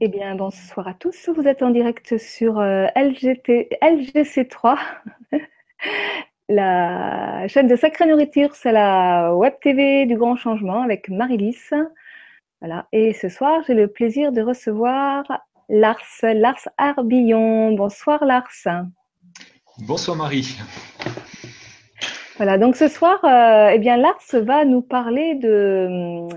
Eh bien, bonsoir à tous. Vous êtes en direct sur euh, LGT, LGC3, la chaîne de Sacrée Nourriture, c'est la web TV du Grand Changement avec Marie-Lys. Voilà. Et ce soir, j'ai le plaisir de recevoir Lars, Lars Arbillon. Bonsoir Lars. Bonsoir Marie. Voilà, donc ce soir, euh, eh bien, Lars va nous parler de,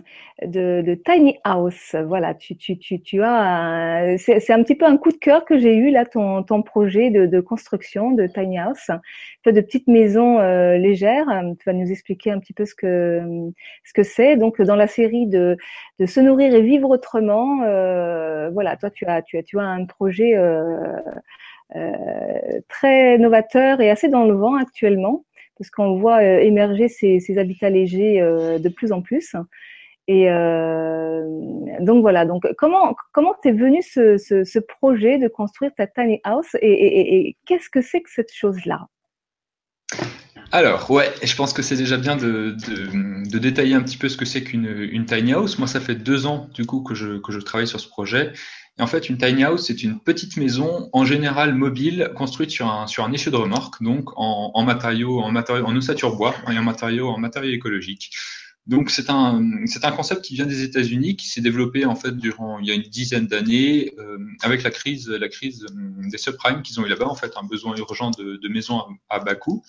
de, Tiny House. Voilà, tu, tu, tu, tu as, c'est un petit peu un coup de cœur que j'ai eu là, ton, ton projet de, de construction de Tiny House, de petites maisons euh, légères. Tu vas nous expliquer un petit peu ce que ce que c'est. Donc, dans la série de, de se nourrir et vivre autrement, euh, voilà, toi, tu as, tu as, tu as un projet euh, très novateur et assez dans le vent actuellement parce qu'on voit euh, émerger ces, habitats légers euh, de plus en plus. Et euh, donc voilà. Donc comment comment t'es venu ce, projet de construire ta tiny house et, qu'est-ce que c'est que cette chose-là? Alors, ouais, je pense que c'est déjà bien de, détailler un petit peu ce que c'est qu'une tiny house. Moi, ça fait deux ans, du coup, que je, que je travaille sur ce projet. En fait, une tiny house, c'est une petite maison, en général mobile, construite sur un, sur un essieu de remorque, donc en, en matériaux, en matériaux, en ossature bois et en matériaux, en matériaux écologiques. Donc c'est un, c'est un concept qui vient des États-Unis, qui s'est développé en fait durant il y a une dizaine d'années euh, avec la crise, la crise des subprimes qu'ils ont eu là-bas, en fait un besoin urgent de, de maisons à, bas coût.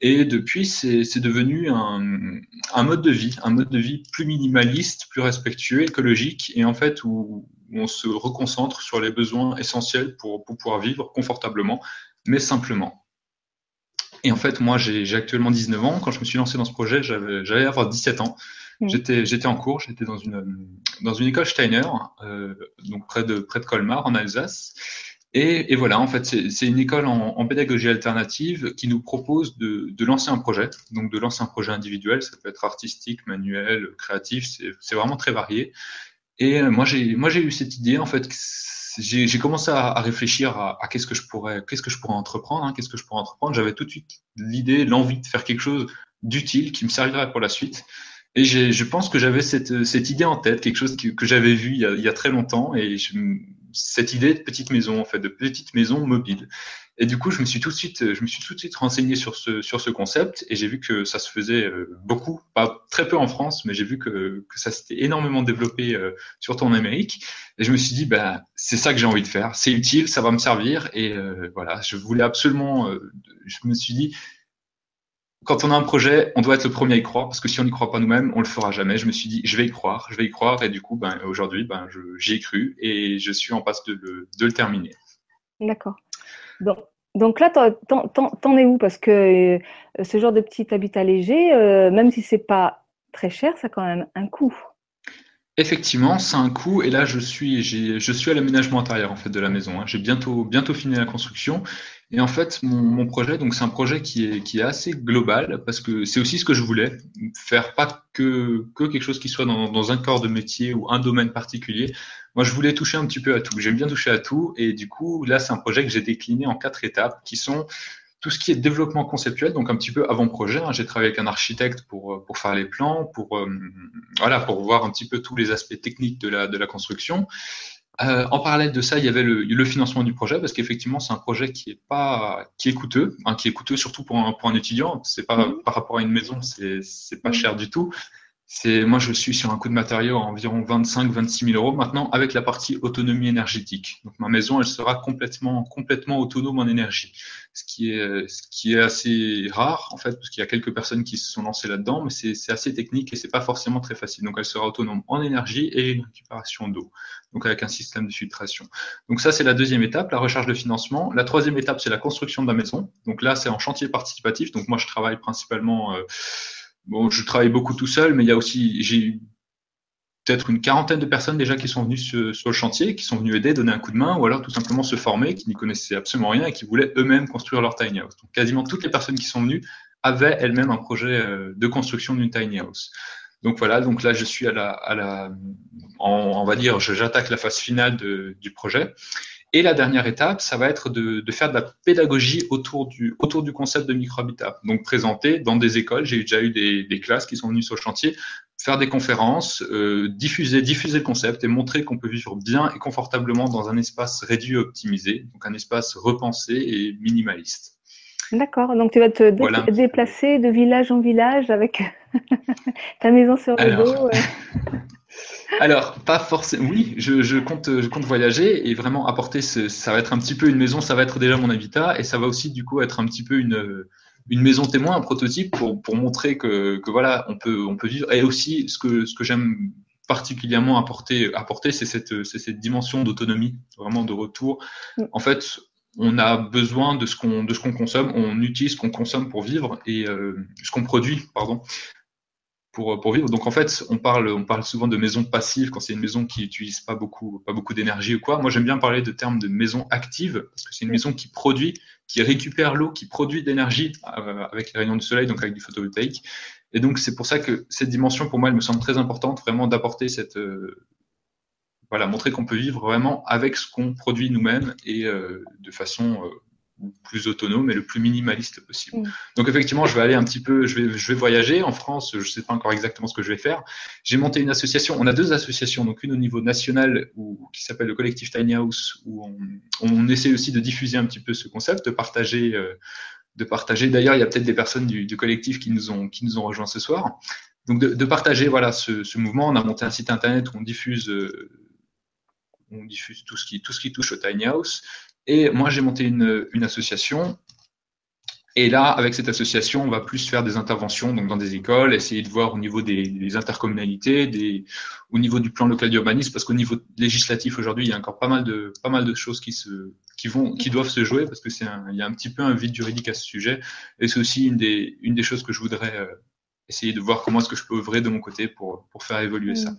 Et depuis, c'est devenu un, un, mode de vie, un mode de vie plus minimaliste, plus respectueux, écologique, et en fait où, on se reconcentre sur les besoins essentiels pour, pour, pouvoir vivre confortablement, mais simplement. Et en fait, moi, j'ai actuellement 19 ans. Quand je me suis lancé dans ce projet, j'avais avoir 17 ans. Mmh. J'étais en cours, j'étais dans une, dans une école Steiner, euh, donc près de, près de Colmar, en Alsace. Et, et, voilà, en fait, c'est une école en, en, pédagogie alternative qui nous propose de, de, lancer un projet, donc de lancer un projet individuel, ça peut être artistique, manuel, créatif, c'est vraiment très varié. Et euh, moi, j'ai moi j'ai eu cette idée en fait. J'ai commencé à, à, réfléchir à, à qu'est-ce que je pourrais qu'est-ce que je pourrais entreprendre, hein, qu'est-ce que je pourrais entreprendre. J'avais tout de suite l'idée, l'envie de faire quelque chose d'utile qui me servirait pour la suite. Et je pense que j'avais cette, cette idée en tête, quelque chose que, que j'avais vu il y, a, il y, a, très longtemps, et je, cette idée de petite maison, en fait, de petite maison mobile. Et du coup, je me suis tout de suite, je me suis tout de suite renseigné sur ce, sur ce concept et j'ai vu que ça se faisait euh, beaucoup, pas très peu en France, mais j'ai vu que, que ça s'était énormément développé, euh, surtout en Amérique. Et je me suis dit, ben, c'est ça que j'ai envie de faire. C'est utile, ça va me servir. Et euh, voilà, je voulais absolument, je me suis dit, quand on a un projet, on doit être le premier à y croire, parce que si on n'y croit pas nous-mêmes, on le fera jamais. Je me suis dit, je vais y croire, je vais y croire, et du coup, ben, aujourd'hui, ben, j'y ai cru, et je suis en passe de de le terminer. D'accord. Donc, donc là, t'en es où? Parce que euh, ce genre de petit habitat léger, euh, même si c'est pas très cher, ça a quand même un coût. Effectivement, c'est un coût. Et là, je suis, je suis à l'aménagement intérieur en fait de la maison. Hein. J'ai bientôt, bientôt fini la construction. Et en fait, mon, projet, donc c'est un projet qui est, qui est assez global parce que c'est aussi ce que je voulais faire, pas que, que quelque chose qui soit dans un corps de métier ou un domaine particulier. Moi, je voulais toucher un petit peu à tout. J'aime bien toucher à tout. Et du coup, là, c'est un projet que j'ai décliné en quatre étapes qui sont tout ce qui est développement conceptuel, donc un petit peu avant-projet. Hein. J'ai travaillé avec un architecte pour, pour faire les plans, pour, euh, voilà, pour voir un petit peu tous les aspects techniques de la, de la construction. Euh, en parallèle de ça, il y avait le, le financement du projet parce qu'effectivement, c'est un projet qui est pas qui est coûteux, hein, qui est coûteux surtout pour un, pour un étudiant. C'est pas mmh. par rapport à une maison, c'est c'est pas mmh. cher du tout. C'est moi, je suis sur un coût de matériaux à environ 25-26 000 euros maintenant avec la partie autonomie énergétique. Donc ma maison, elle sera complètement complètement autonome en énergie, ce qui est ce qui est assez rare en fait parce qu'il y a quelques personnes qui se sont lancées là-dedans, mais c'est assez technique et c'est pas forcément très facile. Donc elle sera autonome en énergie et une récupération d'eau, donc avec un système de filtration. Donc ça c'est la deuxième étape, la recherche de financement. La troisième étape c'est la construction de la maison. Donc là c'est en chantier participatif. Donc moi je travaille principalement euh, bon, je travaille beaucoup tout seul, mais il y a aussi, j'ai peut-être une quarantaine de personnes déjà qui sont venues sur, le chantier, qui sont venues aider, donner un coup de main, ou alors tout simplement se former, qui n'y connaissaient absolument rien et qui voulaient eux-mêmes construire leur tiny house. Donc, quasiment toutes les personnes qui sont venues avaient elles-mêmes un projet euh, de construction d'une tiny house. Donc voilà, donc là je suis à la, à la on va dire, j'attaque la phase finale du projet. Et la dernière étape, ça va être de, de, faire de la pédagogie autour du, autour du concept de microhabitat. Donc présenter dans des écoles, j'ai déjà eu des, des, classes qui sont venues sur le chantier, faire des conférences, euh, diffuser, diffuser le concept et montrer qu'on peut vivre bien et confortablement dans un espace réduit et optimisé, donc un espace repensé et minimaliste. D'accord, donc tu vas te déplacer de village en village avec ta maison sur le dos. Alors, pas forcément. Oui, je, compte, je compte voyager et vraiment apporter. Ce, ça va être un petit peu une maison, ça va être déjà mon habitat et ça va aussi du coup être un petit peu une, une maison témoin, un prototype pour, pour montrer que, que voilà, on peut, on peut vivre. Et aussi, ce que, ce que j'aime particulièrement apporter, apporter c'est cette, cette dimension d'autonomie, vraiment de retour. Mm. En fait, on a besoin de ce qu'on de ce qu'on consomme, on utilise ce qu'on consomme pour vivre et euh, ce qu'on produit, pardon pour, pour vivre. Donc en fait, on parle, on parle souvent de maison passive quand c'est une maison qui n'utilise pas beaucoup, pas beaucoup d'énergie ou quoi. Moi, j'aime bien parler de termes de maison active parce que c'est une maison qui produit, qui récupère l'eau, qui produit de l'énergie euh, avec les rayons du soleil, donc avec du photovoltaïque. Et donc c'est pour ça que cette dimension, pour moi, elle me semble très importante, vraiment d'apporter cette, euh, voilà, montrer qu'on peut vivre vraiment avec ce qu'on produit nous-mêmes et euh, de façon plus autonome et le plus minimaliste possible. Mm. Donc effectivement, je vais aller un petit peu, je vais, je vais voyager en France. Je ne sais pas encore exactement ce que je vais faire. J'ai monté une association. On a deux associations, donc une au niveau national où, qui s'appelle le collectif Tiny House, où on, on, essaie aussi de diffuser un petit peu ce concept, de partager, euh, de partager. D'ailleurs, il y a peut-être des personnes du, du, collectif qui nous ont qui nous ont rejoints ce soir. Donc de, de partager voilà ce, ce, mouvement. On a monté un site internet où on diffuse. Euh, on diffuse tout ce qui tout ce qui touche au tiny house et moi, j'ai monté une, une, association. Et là, avec cette association, on va plus faire des interventions donc dans des écoles, essayer de voir au niveau des, des intercommunalités, des, au niveau du plan local d'urbanisme, parce qu'au niveau législatif aujourd'hui, il y a encore pas mal de pas mal de choses qui se qui vont qui doivent se jouer parce que c'est il y a un petit peu un vide juridique à ce sujet. Et c'est aussi une des une des choses que je voudrais euh, essayer de voir comment est-ce que je peux œuvrer de mon côté pour pour faire évoluer ça. Mmh.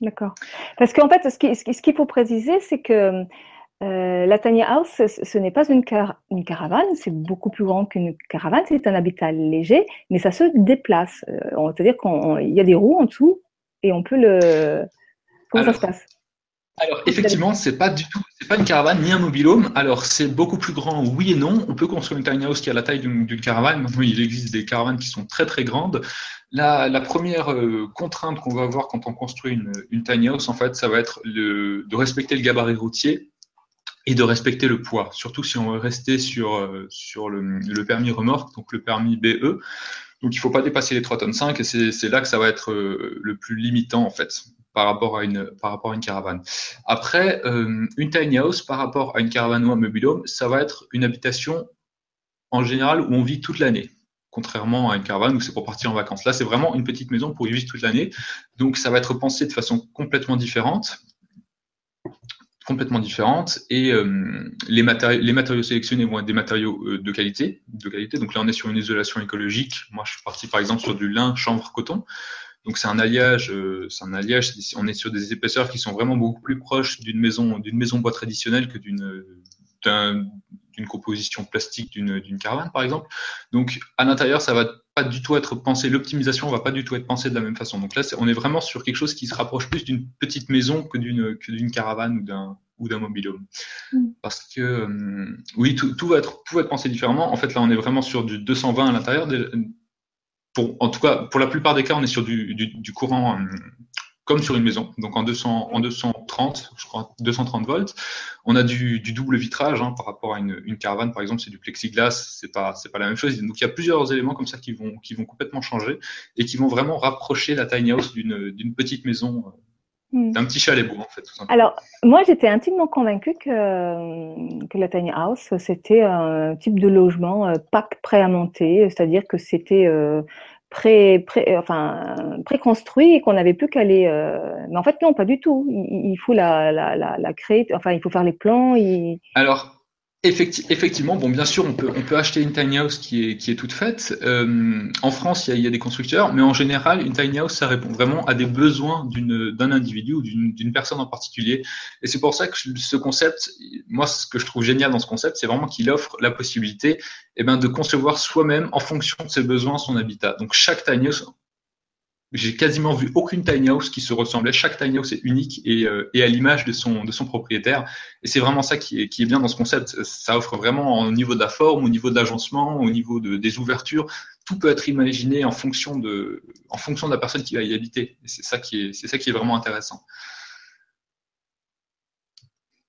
D'accord. Parce qu'en fait, ce qu'il faut préciser, c'est que euh, la tiny house, ce, n'est pas une, une caravane, c'est beaucoup plus grand qu'une caravane, c'est un habitat léger, mais ça se déplace. Euh, C'est-à-dire qu'il y a des roues en dessous et on peut le. Comment ça se passe? alors effectivement, c'est pas du tout, c'est pas une caravane ni un mobilhome. Alors c'est beaucoup plus grand, oui et non. On peut construire une tiny house qui a la taille d'une caravane. Maintenant, il existe des caravanes qui sont très très grandes. La, la première euh, contrainte qu'on va avoir quand on construit une, une, tiny house, en fait, ça va être le, de respecter le gabarit routier et de respecter le poids, surtout si on veut rester sur, euh, sur le, permis remorque, donc le permis BE. Donc il ne faut pas dépasser les 3 tonnes 5 et c'est là que ça va être euh, le plus limitant en fait par rapport à une, par rapport à une caravane. Après, euh, une tiny house par rapport à une caravane ou un mobilhome, ça va être une habitation en général où on vit toute l'année contrairement à une caravane où c'est pour partir en vacances. Là, c'est vraiment une petite maison pour y vivre toute l'année. Donc, ça va être pensé de façon complètement différente complètement différentes et euh, les, matériaux, sélectionnés vont être des matériaux euh, de qualité, de qualité. Donc là, on est sur une isolation écologique. Moi, je suis parti par exemple sur du lin, chanvre, coton. Donc c'est un alliage, euh, c'est un alliage. On est sur des épaisseurs qui sont vraiment beaucoup plus proches d'une maison, d'une maison bois traditionnelle que d'une d'une composition plastique d'une caravane, par exemple. Donc, à l'intérieur, ça va pas du tout être pensé, l'optimisation va pas du tout être pensée de la même façon. Donc là, on est vraiment sur quelque chose qui se rapproche plus d'une petite maison que d'une d'une caravane ou d'un ou d'un mobilhome. Mm. Parce que, euh, oui, tout, tout, va être, tout va être pensé différemment. En fait, là, on est vraiment sur du 220 à l'intérieur. Pour, en tout cas, pour la plupart des cas, on est sur du, du, du courant euh, comme sur une maison, donc en, 200, en 230, je crois 230 volts. On a du, du double vitrage hein, par rapport à une, une, caravane, par exemple, c'est du plexiglas, c'est pas c'est pas la même chose. Donc il y a plusieurs éléments comme ça qui vont qui vont complètement changer et qui vont vraiment rapprocher la tiny house d'une d'une petite maison. Hmm. D'un petit chalet beau, en fait. Tout simplement. Alors, moi, j'étais intimement convaincue que, que la tiny house, c'était un type de logement euh, pack prêt à monter, c'est-à-dire que c'était euh, pré, pré, enfin, préconstruit et qu'on n'avait plus qu'à les. Euh... Mais en fait, non, pas du tout. Il, il faut la, la, la, la, créer, enfin, il faut faire les plans. Il... Alors, effectivement, bon, bien sûr, on peut, on peut acheter une tiny house qui est, qui est toute faite. Euh, en France, il y, a, y, a, des constructeurs, mais en général, une tiny house, ça répond vraiment à des besoins d'un individu ou d'une personne en particulier. Et c'est pour ça que ce concept, moi, ce que je trouve génial dans ce concept, c'est vraiment qu'il offre la possibilité eh ben, de concevoir soi-même en fonction de ses besoins son habitat. Donc, chaque tiny house, j'ai quasiment vu aucune tiny house qui se ressemblait. Chaque tiny house est unique et, euh, et à l'image de son, de son propriétaire. Et c'est vraiment ça qui est, qui est bien dans ce concept. Ça offre vraiment au niveau de la forme, au niveau de l'agencement, au niveau de, des ouvertures. Tout peut être imaginé en fonction de, en fonction de la personne qui va y habiter. C'est ça qui est, c'est ça qui est vraiment intéressant.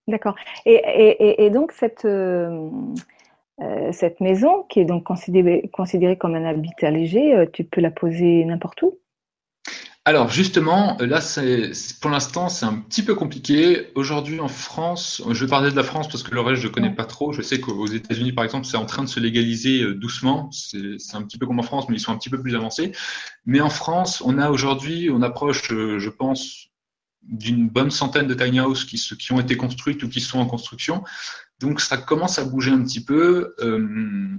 D'accord. Et, et, et, donc cette, euh, euh, cette maison, qui est donc considérée, considérée comme un habitat léger, tu peux la poser n'importe où? Alors justement, là, c'est pour l'instant, c'est un petit peu compliqué. Aujourd'hui, en France, je vais parler de la France parce que le reste, je ne connais pas trop. Je sais qu'aux États-Unis, par exemple, c'est en train de se légaliser euh, doucement. C'est un petit peu comme en France, mais ils sont un petit peu plus avancés. Mais en France, on a aujourd'hui, on approche, euh, je pense, d'une bonne centaine de tiny houses qui, qui ont été construites ou qui sont en construction. Donc ça commence à bouger un petit peu. Euh,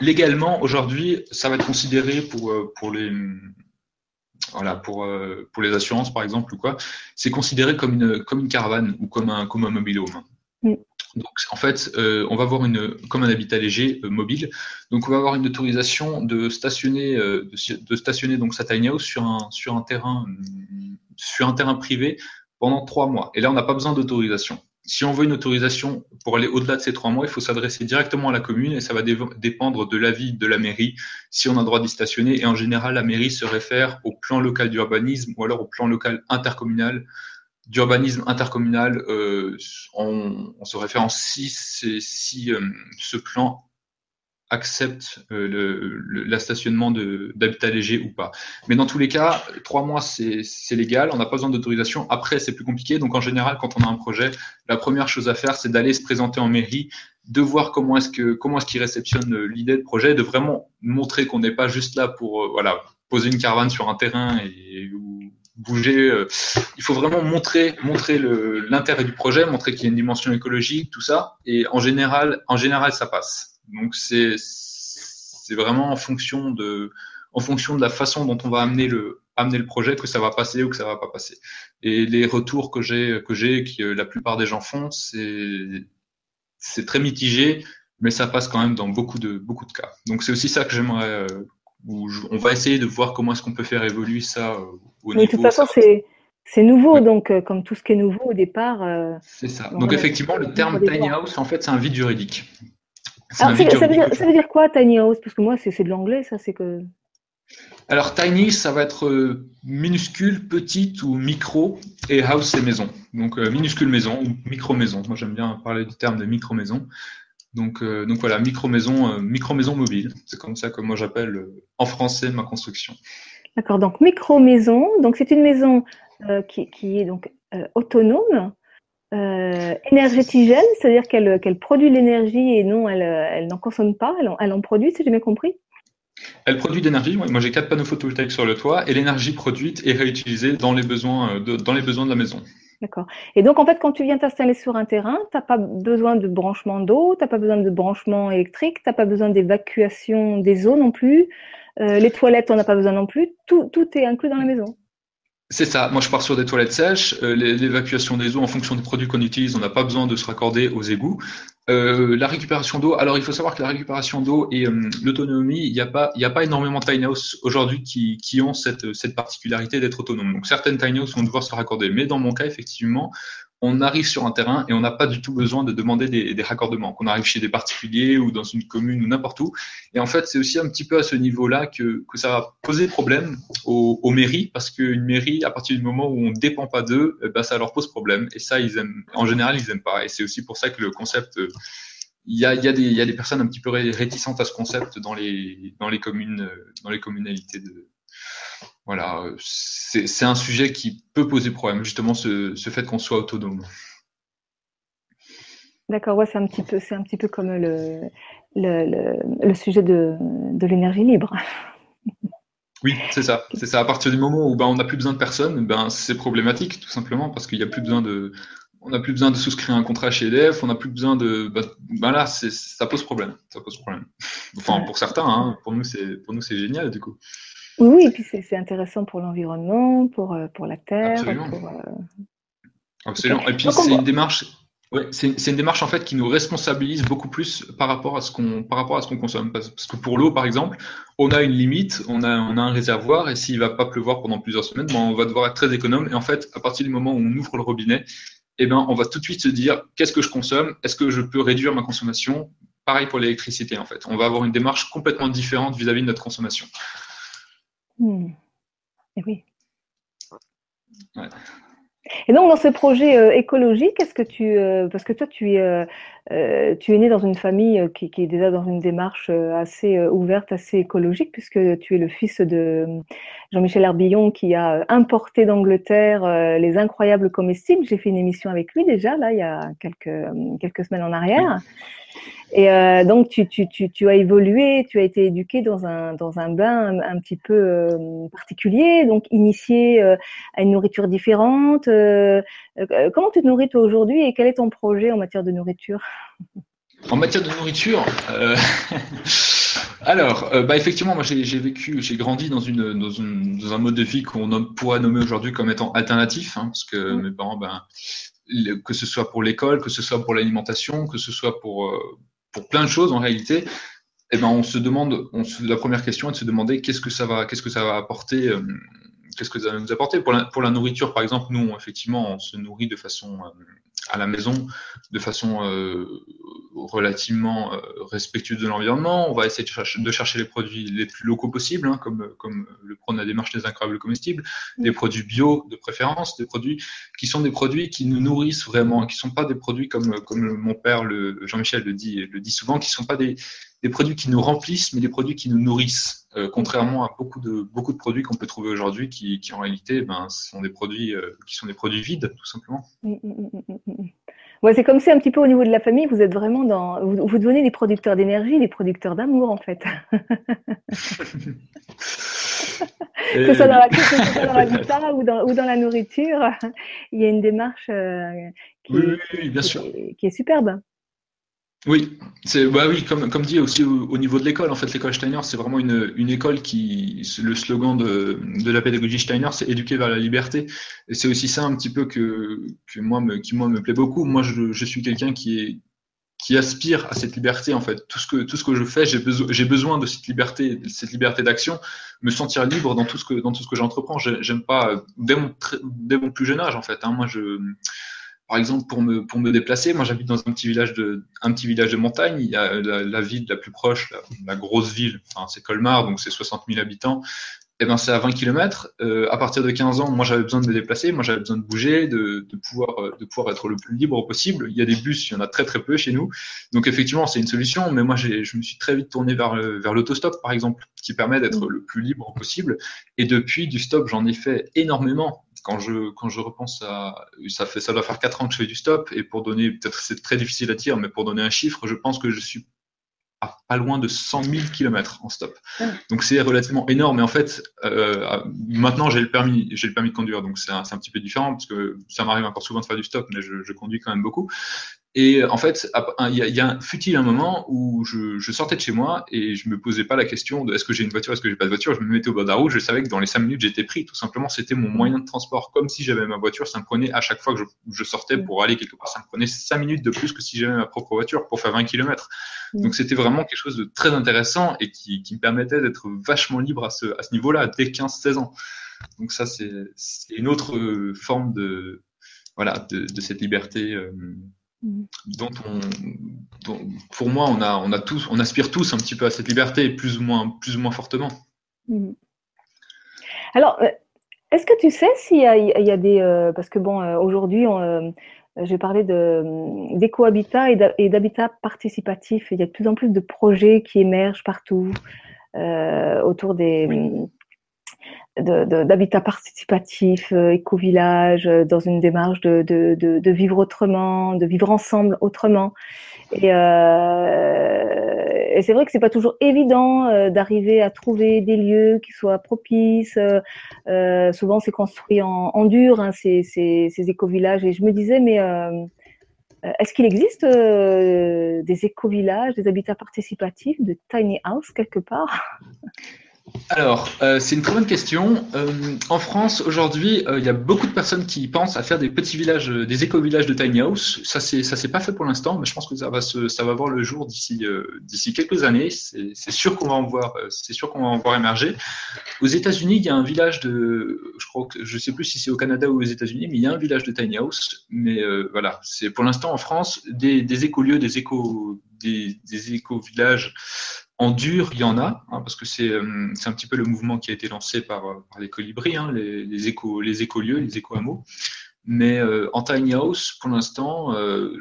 légalement, aujourd'hui, ça va être considéré pour, pour les voilà, pour, euh, pour les assurances par exemple ou quoi, c'est considéré comme une, comme une caravane ou comme un, comme un mobile home. Mm. Donc en fait, euh, on va avoir une, comme un habitat léger euh, mobile. Donc on va avoir une autorisation de stationner, de, de, stationner donc sa tiny house sur un, sur un terrain, sur un terrain privé pendant trois mois. Et là, on n'a pas besoin d'autorisation. Si on veut une autorisation pour aller au-delà de ces trois mois, il faut s'adresser directement à la commune et ça va dépendre de l'avis de la mairie si on a le droit d'y stationner. Et en général, la mairie se réfère au plan local d'urbanisme ou alors au plan local intercommunal. D'urbanisme intercommunal, euh, on, se réfère en si, si euh, ce plan accepte euh, le, l'astationnement d'habitat léger ou pas. Mais dans tous les cas, trois mois, c'est, légal, on n'a pas besoin d'autorisation. Après, c'est plus compliqué. Donc, en général, quand on a un projet, la première chose à faire, c'est d'aller se présenter en mairie, de voir comment est-ce que comment est-ce qu'ils réceptionnent l'idée de projet, de vraiment montrer qu'on n'est pas juste là pour euh, voilà poser une caravane sur un terrain et bouger. Euh. il faut vraiment montrer montrer l'intérêt du projet, montrer qu'il y a une dimension écologique, tout ça. Et en général, en général, ça passe. Donc c'est c'est vraiment en fonction de en fonction de la façon dont on va amener le amener le projet que ça va passer ou que ça va pas passer. Et les retours que j'ai que j'ai que la plupart des gens font, c'est c'est très mitigé, mais ça passe quand même dans beaucoup de beaucoup de cas. Donc c'est aussi ça que j'aimerais euh, on va essayer de voir comment est-ce qu'on peut faire évoluer ça euh, au Mais de toute façon, c'est c'est nouveau, donc euh, comme tout ce qui est nouveau au départ. c'est ça. Donc effectivement, le terme tiny house, en fait, c'est un vide juridique. Alors, ça, veut dire, quoi tiny house? Parce que moi, c'est de l'anglais, ça, c'est que. Alors, tiny, ça va être euh, minuscule, petite ou micro, et house, c'est maison. Donc, euh, minuscule maison ou micro maison. Moi, j'aime bien parler du terme de micro maison. Donc, euh, donc voilà, micro maison, micro maison mobile. C'est comme ça que moi j'appelle en français ma construction. D'accord. Donc, micro maison. Donc, c'est une maison qui, qui, est donc autonome euh, énergétigène, c'est-à-dire qu'elle produit l'énergie et non, elle, elle n'en consomme pas, elle en, elle en produit, si j'ai bien compris? Elle produit de l'énergie, moi j'ai quatre panneaux photovoltaïques sur le toit, et l'énergie produite est réutilisée dans les besoins euh, de, dans les besoins de la maison. D'accord. Et donc en fait, quand tu viens t'installer sur un terrain, tu n'as pas besoin de branchement d'eau, tu n'as pas besoin de branchement électrique, tu n'as pas besoin d'évacuation des eaux non plus, euh, les toilettes, on n'a pas besoin non plus, tout, tout est inclus dans la maison. C'est ça. Moi, je pars sur des toilettes sèches. Euh, l'évacuation des eaux, en fonction des produits qu'on utilise, on n'a pas besoin de se raccorder aux égouts. Euh, la récupération d'eau. Alors, il faut savoir que la récupération d'eau et euh, l'autonomie, il n'y a pas, a pas énormément de tiny house aujourd'hui qui, qui ont cette, cette particularité d'être autonomes. Donc, certaines tiny house vont devoir se raccorder. Mais dans mon cas, effectivement, on arrive sur un terrain et on n'a pas du tout besoin de demander des, raccordements, qu'on arrive chez des particuliers ou dans une commune ou n'importe où. Et en fait, c'est aussi un petit peu à ce niveau-là que, ça va poser problème aux, mairies, parce qu'une mairie, à partir du moment où on ne dépend pas d'eux, eh ben, ça leur pose problème. Et ça, ils aiment, en général, ils aiment pas. Et c'est aussi pour ça que le concept, il y a, il y, a des, personnes un petit peu réticentes à ce concept dans les, dans les communes, dans les communalités de, voilà, c'est un sujet qui peut poser problème, justement ce, fait qu'on soit autonome. D'accord, ouais, c'est un petit peu, c'est un petit peu comme le, le, sujet de, l'énergie libre. Oui, c'est ça. C'est ça. À partir du moment où ben, on n'a plus besoin de personne, ben, c'est problématique, tout simplement, parce qu'il n'y a plus besoin de, on n'a plus besoin de souscrire un contrat chez EDF, on n'a plus besoin de, ben, ben là, ça pose problème. Ça pose problème. Enfin, pour certains, hein, pour nous, c'est, pour nous, c'est génial, du coup. Oui, oui, et puis c'est intéressant pour l'environnement, pour, euh, pour la terre. Absolument. Pour, euh, Absolument. Et puis c'est une démarche. Oui, c'est une démarche en fait qui nous responsabilise beaucoup plus par rapport à ce qu'on par rapport à ce qu'on consomme. Parce que pour l'eau, par exemple, on a une limite, on a, on a un réservoir, et s'il va pas pleuvoir pendant plusieurs semaines, ben, on va devoir être très économe. Et en fait, à partir du moment où on ouvre le robinet, eh ben, on va tout de suite se dire qu'est-ce que je consomme? Est-ce que je peux réduire ma consommation? Pareil pour l'électricité, en fait. On va avoir une démarche complètement différente vis-à-vis de notre consommation. Hmm. Et eh oui. Ouais. Et donc, dans ce projet euh, écologique, est-ce que tu, euh, parce que toi, tu es, euh, tu es né dans une famille qui, qui, est déjà dans une démarche assez ouverte, assez écologique, puisque tu es le fils de Jean-Michel Herbillon qui a importé d'Angleterre les incroyables comestibles. J'ai fait une émission avec lui déjà, là, il y a quelques, quelques semaines en arrière. Et euh, donc, tu, tu, tu, tu, as évolué, tu as été éduqué dans un, dans un bain un, petit peu euh, particulier, donc initié euh, à une nourriture différente. Comment tu te nourris toi aujourd'hui et quel est ton projet en matière de nourriture? En matière de nourriture, alors, bah effectivement, moi j'ai vécu, j'ai grandi dans, une, dans, une, dans, un mode de vie qu'on pourrait nommer aujourd'hui comme étant alternatif, hein, parce que mmh. mes parents, ben, que ce soit pour l'école, que ce soit pour l'alimentation, que ce soit pour, pour plein de choses en réalité, eh ben, on se demande, on la première question est de se demander qu'est-ce que ça va, qu'est-ce que ça va apporter, euh, qu'est-ce que ça va nous apporter. Pour la, pour la nourriture, par exemple, nous, effectivement, on se nourrit de façon euh, à la maison, de façon euh, relativement euh, respectueuse de l'environnement. On va essayer de chercher, de chercher, les produits les plus locaux possibles, hein, comme, comme le prône la démarche des incroyables comestibles, des produits bio de préférence, des produits qui sont des produits qui nous nourrissent vraiment, qui ne sont pas des produits comme, comme mon père, le, Jean-Michel, le dit, le dit souvent, qui ne sont pas des, des produits qui nous remplissent, mais des produits qui nous nourrissent, euh, contrairement à beaucoup de, beaucoup de produits qu'on peut trouver aujourd'hui qui, qui, en réalité ben, sont des produits, euh, qui sont des produits vides, tout simplement. Mm, mm, mm, ouais, c'est comme si un petit peu au niveau de la famille, vous êtes vraiment dans. Vous, vous devenez des producteurs d'énergie, des producteurs d'amour, en fait. que ce soit dans la, que ou dans, ou dans la nourriture, il y a une démarche euh, qui, oui, bien sûr. qui est superbe. Oui, c'est bah oui, comme, comme dit aussi au, niveau de l'école, en fait, l'école Steiner, c'est vraiment une, une école qui, le slogan de, de la pédagogie Steiner, c'est éduquer vers la liberté. Et c'est aussi ça un petit peu que, que moi me, qui moi me plaît beaucoup. Moi, je, je suis quelqu'un qui est qui aspire à cette liberté en fait. Tout ce que tout ce que je fais, j'ai besoin j'ai besoin de cette liberté, cette liberté d'action, me sentir libre dans tout ce que dans tout ce que j'entreprends. J'aime pas dès mon dès mon plus jeune âge en fait. Hein, moi je par exemple, pour me, pour me déplacer, moi j'habite dans un petit village de, un petit village de montagne. Il y a la, ville la plus proche, la, grosse ville, enfin, c'est Colmar, donc c'est 60 000 habitants. Et eh ben c'est à 20 km. Euh, à partir de 15 ans, moi j'avais besoin de me déplacer, moi j'avais besoin de bouger, de, de, pouvoir, euh, de pouvoir être le plus libre possible. Il y a des bus, il y en a très très peu chez nous. Donc effectivement, c'est une solution, mais moi je me suis très vite tourné vers, vers l'autostop par exemple, qui permet d'être mmh. le plus libre possible. Et depuis, du stop, j'en ai fait énormément quand je, quand je repense à. Ça, fait, ça doit faire 4 ans que je fais du stop, et pour donner. Peut-être c'est très difficile à dire, mais pour donner un chiffre, je pense que je suis à pas loin de 100 000 km en stop. Donc c'est relativement énorme. Et en fait, euh, maintenant j'ai le permis, j'ai le permis de conduire, donc c'est un, un, petit peu différent parce que ça m'arrive encore souvent de faire du stop, mais je, je conduis quand même beaucoup. Et en fait, il y a, y a, fut-il un moment où je, je, sortais de chez moi et je me posais pas la question de est-ce que j'ai une voiture, est-ce que j'ai pas de voiture. Je me mettais au bord de la route, je savais que dans les cinq minutes j'étais pris. Tout simplement, c'était mon moyen de transport. Comme si j'avais ma voiture, ça me prenait à chaque fois que je, je, sortais pour aller quelque part, ça me prenait cinq minutes de plus que si j'avais ma propre voiture pour faire 20 km. Donc c'était vraiment quelque chose de très intéressant et qui, qui me permettait d'être vachement libre à ce, à ce niveau-là dès 15-16 ans. Donc ça, c'est une autre forme de voilà de, de cette liberté. Euh, Mm. Dont on, pour moi, on, a, on, a tous, on aspire tous un petit peu à cette liberté, plus ou moins, plus ou moins fortement. Mm. Alors, euh, est-ce que tu sais s'il y, y, a des. Euh, parce que, bon, euh, aujourd'hui, j'ai parlé d'éco-habitat et d'habitat participatif. Il y a de plus en plus de projets qui émergent partout autour des d'habitat participatif, euh, éco-village, euh, dans une démarche de, vivre autrement, de vivre ensemble autrement. Et, euh, c'est vrai que c'est pas toujours évident d'arriver à trouver des lieux qui soient propices. Souvent, c'est construit en, dur, hein, ces, ces éco-villages. Et je me disais, mais est-ce qu'il existe des éco-villages, des habitats participatifs, de tiny house quelque part? Alors, euh, c'est une très bonne question. Euh, en France, aujourd'hui, euh, il y a beaucoup de personnes qui pensent à faire des petits villages, des éco-villages de tiny house. Ça, c'est ça, c'est pas fait pour l'instant, mais je pense que ça va se, ça va voir le jour d'ici d'ici quelques années. C'est sûr qu'on va en voir, c'est sûr qu'on va en voir émerger. Aux États-Unis, il y a un village de, je crois que je sais plus si c'est au Canada ou aux États-Unis, mais il y a un village de tiny house. Mais voilà, c'est pour l'instant en France des, des écolieux, des éco des, des éco-villages en dur, il y en a, hein, parce que euh, c'est un petit peu le mouvement qui a été lancé par, euh, par les colibris, hein, les, les, éco, les écolieux, les éco-hameaux. Mais euh, en tiny house, pour l'instant, euh,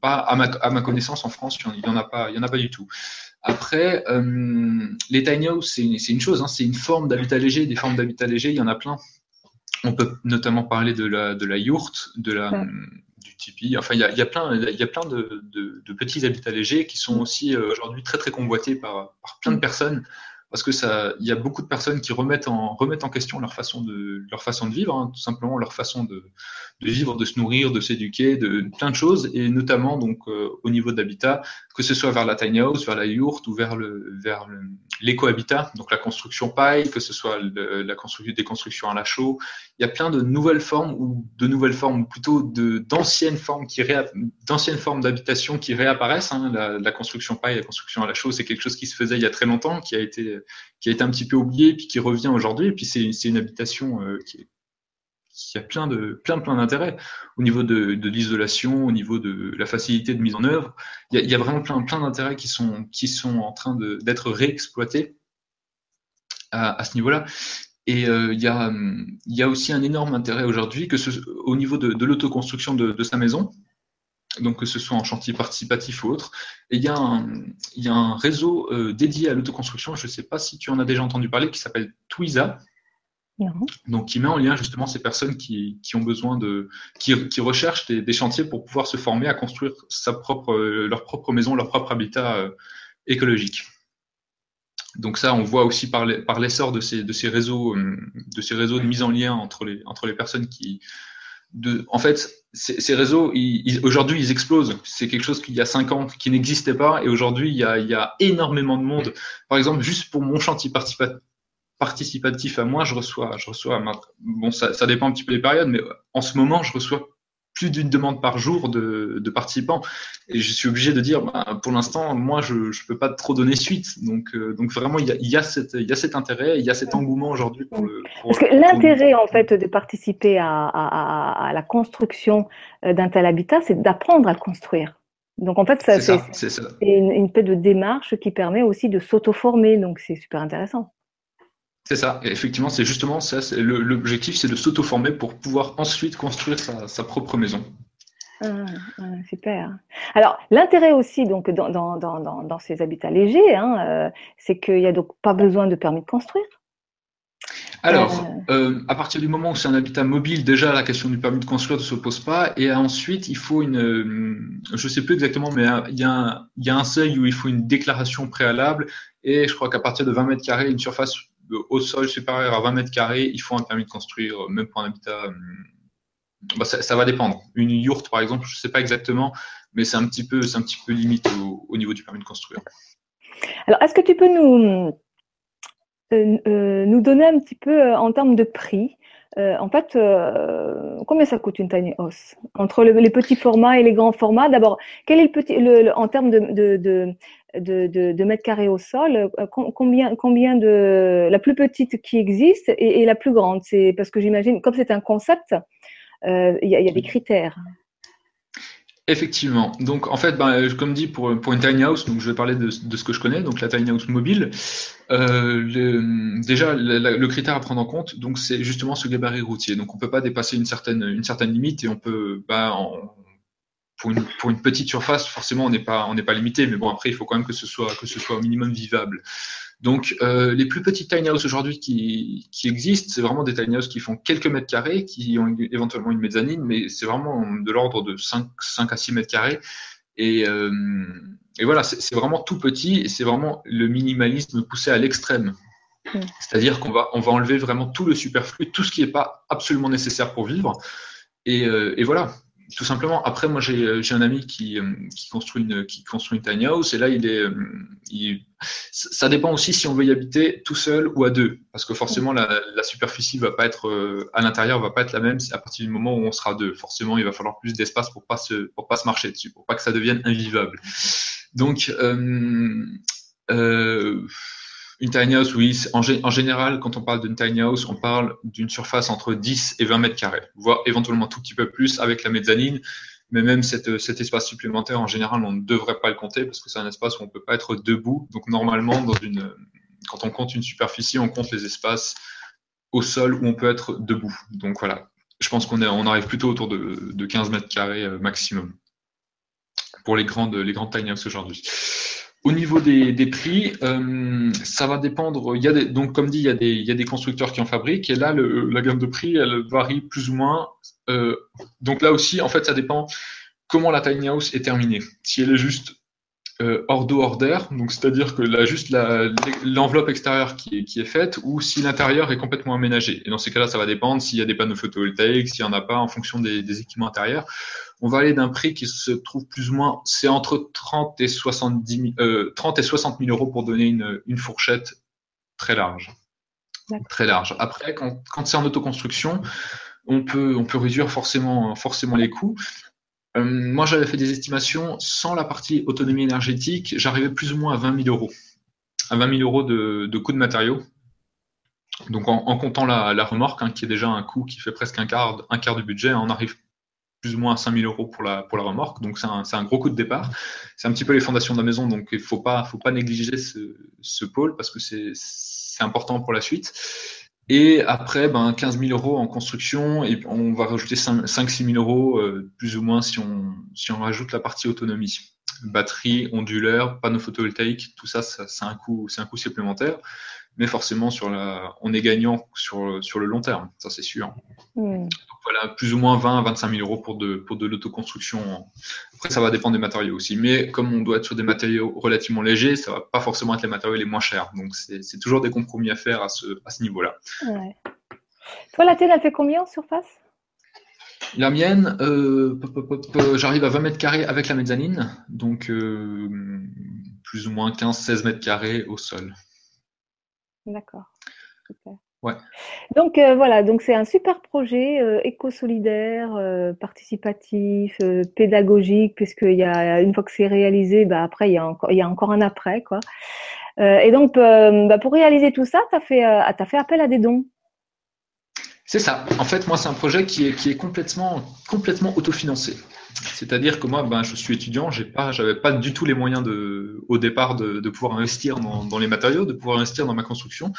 pas à ma, à ma connaissance en France, il n'y en, a pas, y en a pas du tout. Après, euh, les tiny house, c'est une chose, hein, c'est une forme d'habitat léger. Des formes d'habitat léger, il y en a plein. On peut notamment parler de la, de la yourte, de la, du tipi. Enfin, il y a, y a, plein, y a plein de, de, de, petits habitats légers qui sont aussi euh, aujourd'hui très très convoités par, par plein de personnes parce que ça, il y a beaucoup de personnes qui remettent en, remettent en question leur façon de, leur façon de vivre, hein, tout simplement leur façon de, de vivre, de se nourrir, de s'éduquer, de, plein de choses, et notamment donc euh, au niveau de l'habitat, que ce soit vers la tiny house, vers la yourte ou vers le, vers l'éco-habitat, donc la construction paille, que ce soit la construction des constructions à la chaux. Il y a plein de nouvelles formes ou de nouvelles formes, ou plutôt de d'anciennes formes qui d'anciennes formes d'habitation qui réapparaissent. Hein, la, construction paille, la construction à la chaux, c'est quelque chose qui se faisait il y a très longtemps, qui a été qui a été un petit peu oublié puis qui revient aujourd'hui. Et puis c'est une habitation euh, qui, a plein de plein plein d'intérêts au niveau de, de l'isolation, au niveau de la facilité de mise en œuvre. Il y a, vraiment plein plein d'intérêts qui sont qui sont en train d'être réexploités à, ce niveau-là. Et euh, il, y a, y a aussi un énorme intérêt aujourd'hui que au niveau de, l'autoconstruction de sa maison donc que ce soit en chantier participatif ou autre. Et il y a un, il y a un réseau euh, dédié à l'autoconstruction, je ne sais pas si tu en as déjà entendu parler, qui s'appelle Twiza. Donc, qui met en lien justement ces personnes qui, qui ont besoin de, qui, qui recherchent des, des, chantiers pour pouvoir se former à construire sa propre, euh, leur propre maison, leur propre habitat euh, écologique. Donc ça, on voit aussi par l'essor de ces, de ces réseaux, de ces réseaux de mise en lien entre les, entre les personnes qui, de, en fait, ces, réseaux, aujourd'hui, ils explosent. C'est quelque chose qu'il y a cinq ans qui n'existait pas, et aujourd'hui, il, y a, il y a énormément de monde. Par exemple, juste pour mon chantier participatif à moi, je reçois, je reçois, bon, ça, ça dépend un petit peu des périodes, mais en ce moment, je reçois plus d'une demande par jour de, de, participants. Et je suis obligé de dire, bah, pour l'instant, moi, je ne peux pas trop donner suite. Donc, euh, donc vraiment, il y, a, il, y a cette, il y a cet intérêt, il y a cet engouement aujourd'hui. Pour le, pour, Parce que l'intérêt, en fait, de participer à, à, à la construction euh, d'un tel habitat, c'est d'apprendre à construire. Donc, en fait, ça, c'est une, une de démarche qui permet aussi de s'auto-former. Donc, c'est super intéressant. C'est ça, et effectivement, c'est justement ça. L'objectif, c'est de s'auto-former pour pouvoir ensuite construire sa, sa propre maison. Ah, ah, super. Alors, l'intérêt aussi donc dans, dans, dans, dans, ces habitats légers, hein, euh, c'est qu'il n'y a donc pas besoin de permis de construire? Alors, euh... Euh, à partir du moment où c'est un habitat mobile, déjà la question du permis de construire ne se pose pas. Et ensuite, il faut une, je ne sais plus exactement, mais il y, a un, il y a un seuil où il faut une déclaration préalable. Et je crois qu'à partir de 20 mètres carrés, une surface au sol supérieur à 20 mètres carrés, il faut un permis de construire, euh, même pour un habitat. Euh, bah, ça, va dépendre. Une yourte, par exemple, je ne sais pas exactement, mais c'est un petit peu, c'est un petit peu limite au, au, niveau du permis de construire. Alors, est-ce que tu peux nous, euh, nous donner un petit peu en termes de prix en fait, combien ça coûte une tiny house? Entre le, les petits formats et les grands formats, d'abord, quel est le petit, en termes de, de, mètres carrés au sol, euh, combien, combien de la plus petite qui existe et, la plus grande C'est parce que j'imagine, comme c'est un concept, euh, il y, a, des critères. Effectivement. Donc, en fait, ben, comme dit, pour, pour une tiny house, donc je vais parler de, de ce que je connais, donc la tiny house mobile. Euh, le, déjà, le, critère à prendre en compte, donc c'est justement ce gabarit routier. Donc, on peut pas dépasser une certaine, une certaine limite et on peut, ben, en, pour une, pour une petite surface, forcément, on n'est pas, on pas limité, mais bon, après, il faut quand même que ce soit, que ce soit au minimum vivable. Donc, euh, les plus petites tiny houses aujourd'hui qui, qui existent, c'est vraiment des tiny houses qui font quelques mètres carrés, qui ont éventuellement une mezzanine, mais c'est vraiment de l'ordre de 5, 5 à 6 mètres carrés. Et, euh, et voilà, c'est vraiment tout petit et c'est vraiment le minimalisme poussé à l'extrême. Mmh. C'est-à-dire qu'on va, on va enlever vraiment tout le superflu, tout ce qui n'est pas absolument nécessaire pour vivre. Et, euh, et voilà, tout simplement. Après, moi, j'ai un ami qui, qui, construit une, qui construit une tiny house et là, il est, il, ça dépend aussi si on veut y habiter tout seul ou à deux, parce que forcément, la, la superficie va pas être à l'intérieur va pas être la même à partir du moment où on sera deux. Forcément, il va falloir plus d'espace pour pas se, pour pas se marcher dessus, pour pas que ça devienne invivable. Donc, euh, euh, une tiny house, oui. En, en, général, quand on parle d'une tiny house, on parle d'une surface entre 10 et 20 mètres carrés, voire éventuellement tout petit peu plus avec la mezzanine. Mais même cet espace supplémentaire, en général, on ne devrait pas le compter parce que c'est un espace où on ne peut pas être debout. Donc, normalement, dans une, quand on compte une superficie, on compte les espaces au sol où on peut être debout. Donc, voilà. Je pense qu'on on arrive plutôt autour de, de 15 mètres carrés euh, maximum pour les grandes, les grandes tiny houses aujourd'hui. Au niveau des, prix, euh, ça va dépendre. Il y a donc, comme dit, il y, a des, il y a des constructeurs qui en fabriquent, et là, le, la gamme de prix, elle varie plus ou moins. Euh, donc là aussi, en fait, ça dépend comment la tiny house est terminée. Si elle est juste euh, hors d'eau, hors d'air, donc c'est-à-dire que là, juste l'enveloppe extérieure qui est, qui est faite, ou si l'intérieur est complètement aménagé. Et dans ces cas-là, ça va dépendre s'il y a des panneaux photovoltaïques, s'il n'y en a pas, en fonction des, des équipements intérieurs on va aller d'un prix qui se trouve plus ou moins, c'est entre 30 et 70 euh, 30 et 60 000 euros pour donner une, une fourchette très large. Très large. Après, quand, quand c'est en autoconstruction, on peut, on peut réduire forcément, forcément les coûts. Euh, moi, j'avais fait des estimations sans la partie autonomie énergétique, j'arrivais plus ou moins à 20 000 euros. À 20 000 euros de, de coût de matériaux. Donc, en, comptant la, remorque, hein, qui est déjà un coût qui fait presque un quart, du budget, on arrive plus ou moins 5000 euros pour la, pour la remorque. Donc, c'est un, gros coup de départ. C'est un petit peu les fondations de la maison. Donc, il pas, faut pas négliger ce pôle parce que c'est important pour la suite. Et après, ben, 15 000 euros en construction et on va rajouter 5-6 000 euros euh, plus ou moins si on, si on rajoute la partie autonomie. Batterie, onduleur, panneau photovoltaïque, tout ça, ça c'est un coût, c'est un coût supplémentaire mais forcément sur la, on est gagnant sur, sur le long terme, ça c'est sûr. Hmm. Donc voilà, plus ou moins 20 à 25 000 euros pour de, pour de l'autoconstruction. Après, ça va dépendre des matériaux aussi, mais comme on doit être sur des matériaux relativement légers, ça va pas forcément être les matériaux les moins chers. Donc c'est toujours des compromis à faire à ce, à ce niveau-là. Ouais. Toi, la tienne, elle fait combien en surface? La mienne, euh, j'arrive à 20 mètres carrés avec la mezzanine, donc euh, plus ou moins 15-16 mètres carrés au sol. D'accord. Ouais. Donc euh, voilà, donc c'est un super projet euh, éco-solidaire, euh, participatif, pédagogique, puisqu'il y a une fois que c'est réalisé, bah, après il y a encore il y a encore un après quoi. et donc bah, pour réaliser tout ça, tu as fait as fait appel à des dons. C'est ça. En fait, moi c'est un projet qui est qui est complètement complètement autofinancé. C'est-à-dire que moi, ben, je suis étudiant, j'ai pas, j'avais pas du tout les moyens de, au départ de, pouvoir investir dans, dans, les matériaux, de pouvoir investir dans ma construction.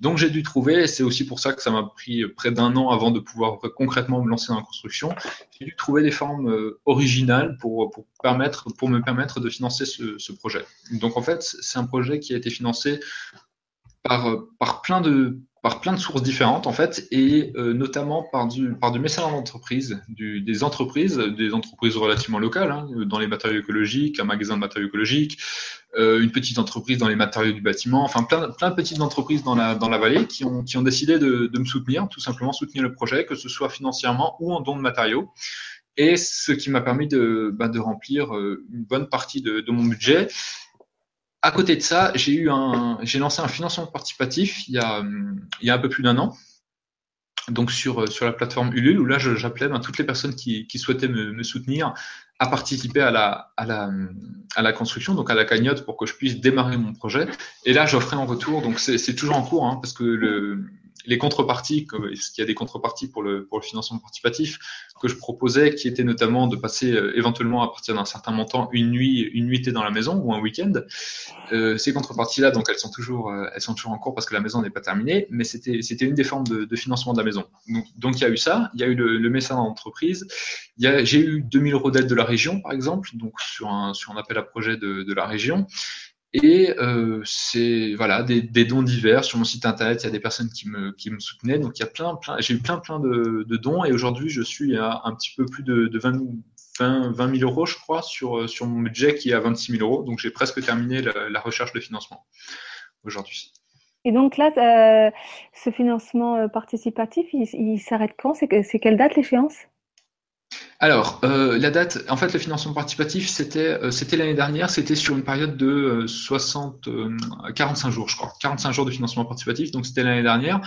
Donc j'ai dû trouver, et c'est aussi pour ça que ça m'a pris près d'un an avant de pouvoir concrètement me lancer dans la construction, j'ai dû trouver des formes euh, originales pour, pour, permettre, pour me permettre de financer ce, ce projet. Donc en fait, c'est un projet qui a été financé par, par plein de par plein de sources différentes en fait, et euh, notamment par du, par du mécénat d'entreprise, des entreprises, des entreprises relativement locales, hein, dans les matériaux écologiques, un magasin de matériaux écologiques, euh, une petite entreprise dans les matériaux du bâtiment, enfin plein, plein de petites entreprises dans la, dans la vallée qui ont, qui ont décidé de, de me soutenir, tout simplement soutenir le projet, que ce soit financièrement ou en don de matériaux. Et ce qui m'a permis de, bah, de remplir euh, une bonne partie de, de mon budget à côté de ça, j'ai eu un, j'ai lancé un financement participatif il y a, il y a un peu plus d'un an. Donc sur, la plateforme Ulule, où là j'appelais ben, toutes les personnes qui, souhaitaient me, me, soutenir à participer à la, à, la, à la construction, donc à la cagnotte pour que je puisse démarrer mon projet. Et là j'offrais en retour, donc c'est toujours en cours, hein, parce que le, les contreparties, est-ce qu'il y a des contreparties pour le, pour le financement participatif que je proposais, qui était notamment de passer euh, éventuellement à partir d'un certain montant une nuit, une nuitée dans la maison ou un week-end. Euh, ces contreparties-là, donc elles sont toujours, euh, elles sont toujours en cours parce que la maison n'est pas terminée, mais c'était, c'était une des formes de, de, financement de la maison. Donc, il y a eu ça, il y a eu le, le mécénat d'entreprise, j'ai eu 2000 euros d'aide de la région, par exemple, donc sur un, sur un appel à projet de, de la région. Et euh, c'est voilà des, dons divers sur mon site internet. Il y a des personnes qui me, qui me soutenaient. Donc il y a plein, plein. J'ai eu plein, plein de, de dons. Et aujourd'hui, je suis à un petit peu plus de, de 20, 20, 20, 000 euros, je crois, sur, sur mon budget qui est à 26 000 euros. Donc j'ai presque terminé la, recherche de financement aujourd'hui. Et donc là, euh, ce financement euh, participatif, il s'arrête quand? C'est quelle date l'échéance? Alors, euh, la date, en fait, le financement participatif, c'était euh, c'était l'année dernière, c'était sur une période de 60, euh, 45 jours, je crois, 45 jours de financement participatif, donc c'était l'année dernière.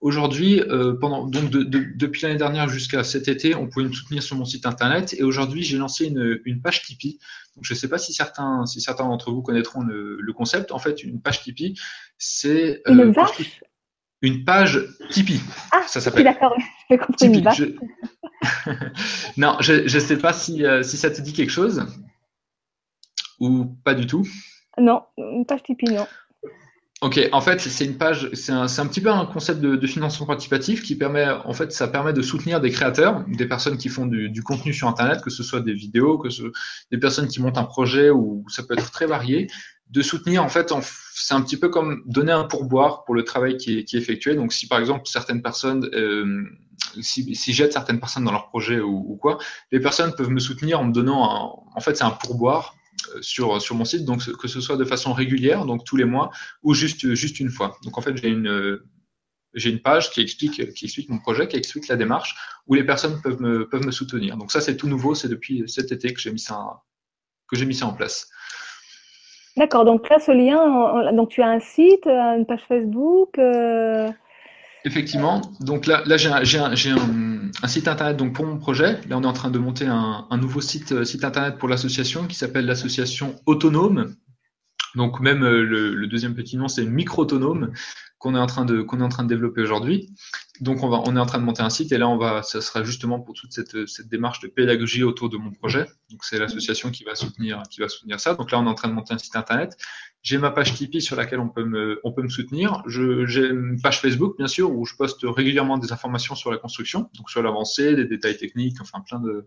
Aujourd'hui, pendant donc depuis l'année dernière jusqu'à cet été, on pouvait me soutenir sur mon site internet, et aujourd'hui, j'ai lancé une, une page Tipeee. Donc, je ne sais pas si certains si certains d'entre vous connaîtront le, le, concept. En fait, une page Tipeee, c'est une. Une page Tipeee. Ah, ça s'appelle. D'accord, j'ai compris une vache. Non, je ne sais pas si, euh, si ça te dit quelque chose ou pas du tout. Non, une page Tipeee, non. Ok, en fait, c'est une page, c'est un, un, petit peu un concept de, de, financement participatif qui permet, en fait, ça permet de soutenir des créateurs, des personnes qui font du, du contenu sur Internet, que ce soit des vidéos, que ce des personnes qui montent un projet ou ça peut être très varié, de soutenir, en fait, c'est un petit peu comme donner un pourboire pour le travail qui est, qui est effectué. Donc, si par exemple certaines personnes euh, si, si j'aide certaines personnes dans leur projet ou, quoi, les personnes peuvent me soutenir en me donnant, un, en fait, c'est un pourboire euh, sur, sur mon site, donc que ce soit de façon régulière, donc tous les mois, ou juste, juste une fois. Donc en fait, j'ai une, j'ai une page qui explique, qui explique mon projet, qui explique la démarche, où les personnes peuvent me, peuvent me soutenir. Donc ça, c'est tout nouveau, c'est depuis cet été que j'ai mis ça, que j'ai mis ça en place. D'accord, donc là, ce lien, donc tu as un site, une page Facebook euh... Effectivement. Donc là, là j'ai un, un, un, site internet donc pour mon projet. Là, on est en train de monter un, nouveau euh, site internet pour l'association qui s'appelle l'association Autonome. Donc même euh, le, deuxième petit nom, c'est Micro-Autonome qu'on est en train de qu'on est en train de développer aujourd'hui. Donc on va on est en train de monter un site et là on va ça sera justement pour toute cette, cette démarche de pédagogie autour de mon projet. Donc c'est l'association qui va soutenir qui va soutenir ça. Donc là on est en train de monter un site internet. J'ai ma page Tipeee sur laquelle on peut me on peut me soutenir. J'ai une page Facebook bien sûr où je poste régulièrement des informations sur la construction, donc sur l'avancée, des détails techniques, enfin plein de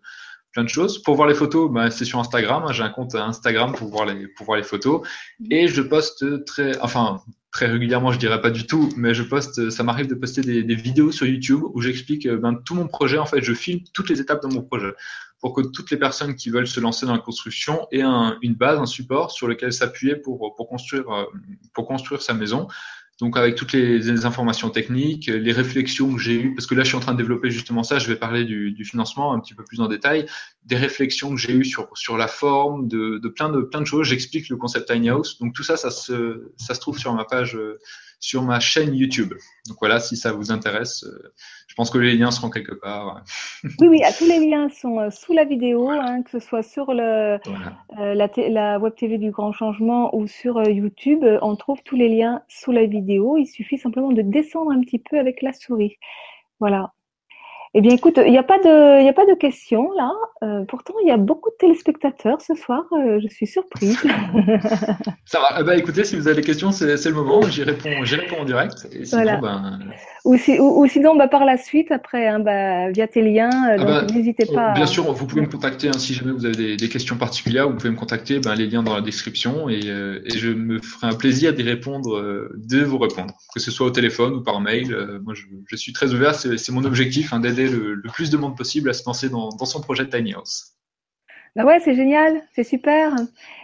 plein de choses. Pour voir les photos, bah, c'est sur Instagram. J'ai un compte Instagram pour voir les pour voir les photos et je poste très enfin très régulièrement, je dirais pas du tout, mais je poste, ça m'arrive de poster des, des, vidéos sur YouTube où j'explique euh, ben, tout mon projet. En fait, je filme toutes les étapes de mon projet pour que toutes les personnes qui veulent se lancer dans la construction aient un, une base, un support sur lequel s'appuyer pour, pour construire, euh, pour construire sa maison. Donc avec toutes les, informations techniques, les réflexions que j'ai eues, parce que là je suis en train de développer justement ça, je vais parler du, du financement un petit peu plus en détail, des réflexions que j'ai eues sur, sur la forme, de, de, plein de plein de choses. J'explique le concept tiny house. Donc tout ça, ça se, ça se trouve sur ma page, sur ma chaîne YouTube. Donc voilà, si ça vous intéresse, je pense que les liens seront quelque part. oui, oui, tous les liens sont euh, sous la vidéo, hein, que ce soit sur le, voilà. euh, la, la, web TV du Grand Changement ou sur euh, YouTube. On trouve tous les liens sous la vidéo. Il suffit simplement de descendre un petit peu avec la souris. Voilà. Eh bien, écoute, il n'y a pas de, il a pas de questions là. Euh, pourtant, il y a beaucoup de téléspectateurs ce soir. Euh, je suis surprise. Ça va. Eh ben, écoutez, si vous avez des questions, c'est le moment. J'y réponds, j'y réponds en direct. Et sinon, voilà. ben... ou, si, ou, ou, sinon, bah, par la suite, après, hein, bah, via tes liens. Euh, ah ben, n'hésitez pas. Bien à... sûr, vous pouvez me contacter hein, si jamais vous avez des, des, questions particulières. Vous pouvez me contacter. Ben, les liens dans la description et, euh, et je me ferai un plaisir d'y répondre, de vous répondre, que ce soit au téléphone ou par mail. moi, je, je suis très ouvert. C'est mon objectif hein, d'aider le, le, plus de monde possible à se lancer dans, dans son projet Tiny House. Bah ouais, c'est génial, c'est super.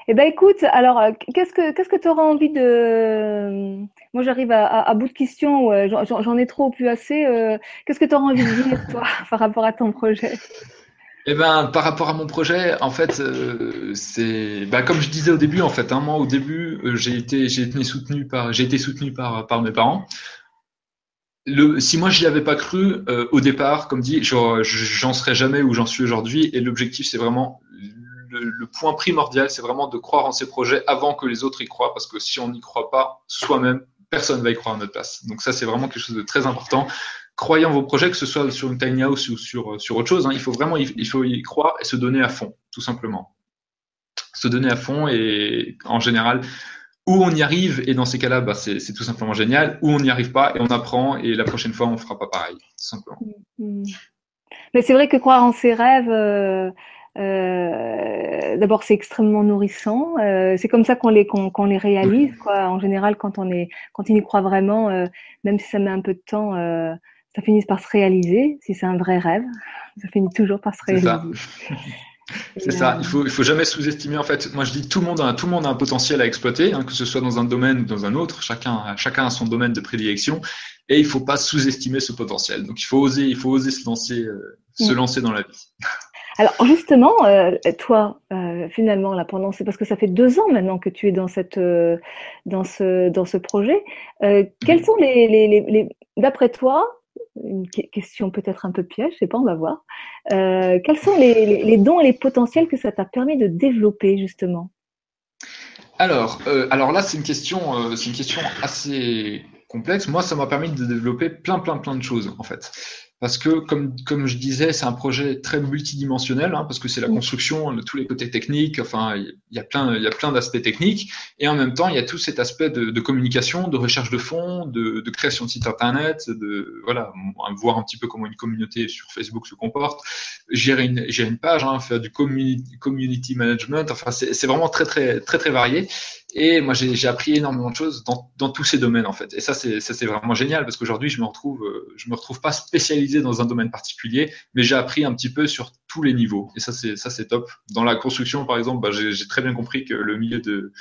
Eh ben écoute, alors qu'est-ce que qu'est-ce que tu auras envie de Moi, j'arrive à, à, à, bout de questions, j'en ai trop plus assez. Euh... Qu'est-ce que tu auras envie de dire toi par rapport à ton projet? Eh ben, par rapport à mon projet, en fait, euh, c'est, bah, comme je disais au début, en fait, hein, moi, au début, euh, j'ai été, j'ai été soutenu par, j'ai été soutenu par, par mes parents le, si moi j'y avais pas cru euh, au départ, comme dit, j'en serais jamais où j'en suis aujourd'hui. Et l'objectif, c'est vraiment le, le, point primordial, c'est vraiment de croire en ces projets avant que les autres y croient, parce que si on n'y croit pas soi-même, personne va y croire à notre place. Donc ça, c'est vraiment quelque chose de très important. Croyez en vos projets, que ce soit sur une tiny house ou sur sur autre chose. Hein, il faut vraiment, il faut y croire et se donner à fond, tout simplement. Se donner à fond et en général, où on y arrive, et dans ces cas-là, bah, c'est tout simplement génial, ou on n'y arrive pas, et on apprend, et la prochaine fois, on ne fera pas pareil, tout simplement. Mm, mm. Mais c'est vrai que croire en ses rêves, euh, euh, d'abord, c'est extrêmement nourrissant. Euh, c'est comme ça qu'on les, qu'on qu les réalise. Quoi. En général, quand on, est, quand on y croit vraiment, euh, même si ça met un peu de temps, euh, ça finit par se réaliser. Si c'est un vrai rêve, ça finit toujours par se réaliser. C'est ça. Il faut, il faut jamais sous-estimer. En fait, moi je dis tout le monde a, tout le monde a un potentiel à exploiter, hein, que ce soit dans un domaine ou dans un autre. Chacun, chacun a son domaine de prédilection, et il faut pas sous-estimer ce potentiel. Donc il faut oser, il faut oser se lancer, euh, se lancer dans la vie. Alors justement, toi, finalement, là, pendant, c'est parce que ça fait deux ans maintenant que tu es dans cette, dans ce, dans ce projet. quels sont les, les, les d'après toi, une question peut-être un peu piège, je sais pas, on va voir. Euh, quels sont les, dons et les potentiels que ça t'a permis de développer justement? Alors, euh, alors là, c'est une euh, c'est une question assez complexe. Moi, ça m'a permis de développer plein, plein, plein de choses en fait parce que, comme, comme je disais, c'est un projet très multidimensionnel, hein, parce que c'est la construction, tous les côtés techniques, enfin, il y a plein, il y a plein d'aspects techniques, et en même temps, il y a tout cet aspect de, de communication, de recherche de fonds, de, de, création de site internet, de, voilà, voir un petit peu comment une communauté sur Facebook se comporte, gérer une, gérer une page, hein, faire du community, community management, enfin, c'est vraiment très, très, très, très varié. Et moi, j'ai appris énormément de choses dans, dans, tous ces domaines, en fait. Et ça, c'est vraiment génial parce qu'aujourd'hui, je me retrouve, euh, je me retrouve pas spécialisé dans un domaine particulier, mais j'ai appris un petit peu sur tous les niveaux. Et ça, c'est ça, c'est top. Dans la construction, par exemple, bah, j'ai très bien compris que le milieu de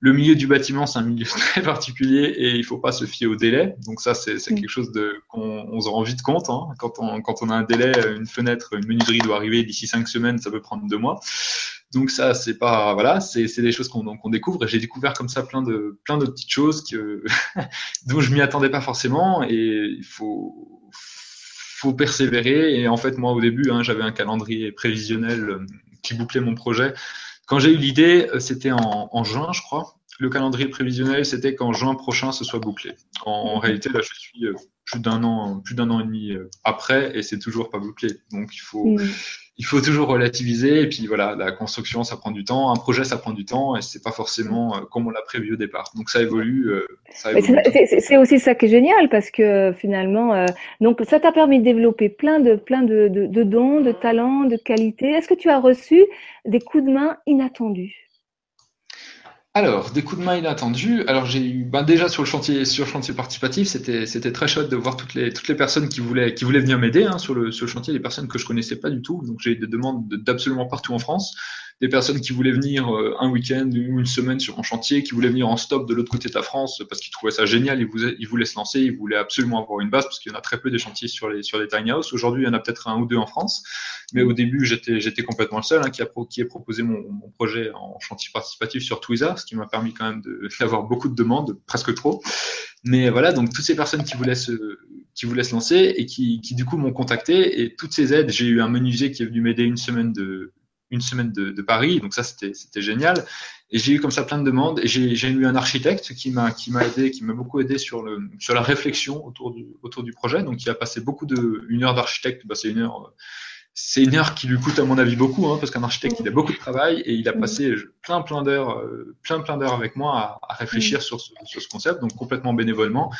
le milieu du bâtiment, c'est un milieu très particulier et il faut pas se fier au délai. Donc ça, c'est mm. quelque chose qu'on on se rend vite compte. Hein. Quand, on, quand on a un délai, une fenêtre, une menuiserie doit arriver d'ici cinq semaines, ça peut prendre deux mois. Donc ça, c'est pas voilà, c'est des choses qu'on qu'on découvre. Et j'ai découvert comme ça plein de plein de petites choses que dont je m'y attendais pas forcément. Et il faut faut persévérer. Et en fait, moi au début, hein, j'avais un calendrier prévisionnel euh, qui bouclait mon projet quand j'ai eu l'idée, euh, c'était en, juin, je crois. Le calendrier prévisionnel, c'était qu'en juin prochain, ce soit bouclé. En, réalité, là, je suis euh, plus d'un an, plus d'un an et demi après, et c'est toujours pas bouclé. Donc, il faut. Il faut toujours relativiser. Et puis, voilà, la construction, ça prend du temps. Un projet, ça prend du temps, et c'est pas forcément comme on l'a prévu au départ. Donc, ça évolue. c'est aussi ça qui est génial, parce que finalement, donc, ça t'a permis de développer plein de, plein de, de dons, de talents, de qualités. Est-ce que tu as reçu des coups de main inattendus? Alors, des coups de main inattendus. Alors, j'ai eu, ben déjà sur le chantier, sur le chantier participatif, c'était, c'était très chouette de voir toutes les, toutes les personnes qui voulaient, qui voulaient venir m'aider hein, sur le, sur le chantier, des personnes que je connaissais pas du tout. Donc, j'ai eu des demandes d'absolument partout en France des personnes qui voulaient venir euh, un week-end ou une semaine sur un chantier, qui voulaient venir en stop de l'autre côté de la France parce qu'ils trouvaient ça génial, ils voulaient, ils voulaient se lancer, ils voulaient absolument avoir une base parce qu'il y en a très peu des chantiers sur les, sur les tiny house. Aujourd'hui, il y en a peut-être un ou deux en France, mais au début, j'étais, j'étais complètement le seul hein, qui, a, qui a proposé mon, mon, projet en chantier participatif sur Twiza, ce qui m'a permis quand même d'avoir beaucoup de demandes, presque trop. Mais voilà, donc toutes ces personnes qui voulaient se, qui voulaient se lancer et qui, qui du coup m'ont contacté et toutes ces aides, j'ai eu un menuisier qui est venu m'aider une semaine de, une semaine de, Paris, donc ça c'était génial. Et j'ai eu comme ça plein de demandes. Et j'ai eu un architecte qui m'a qui m'a aidé, qui m'a beaucoup aidé sur le sur la réflexion autour du autour du projet. Donc il a passé beaucoup de une heure d'architecte. Bah, c'est une heure c'est une heure qui lui coûte à mon avis beaucoup, hein, parce qu'un architecte il a beaucoup de travail et il a passé plein plein d'heures, euh, plein plein d'heures avec moi à, réfléchir sur ce, sur ce concept, donc complètement bénévolement.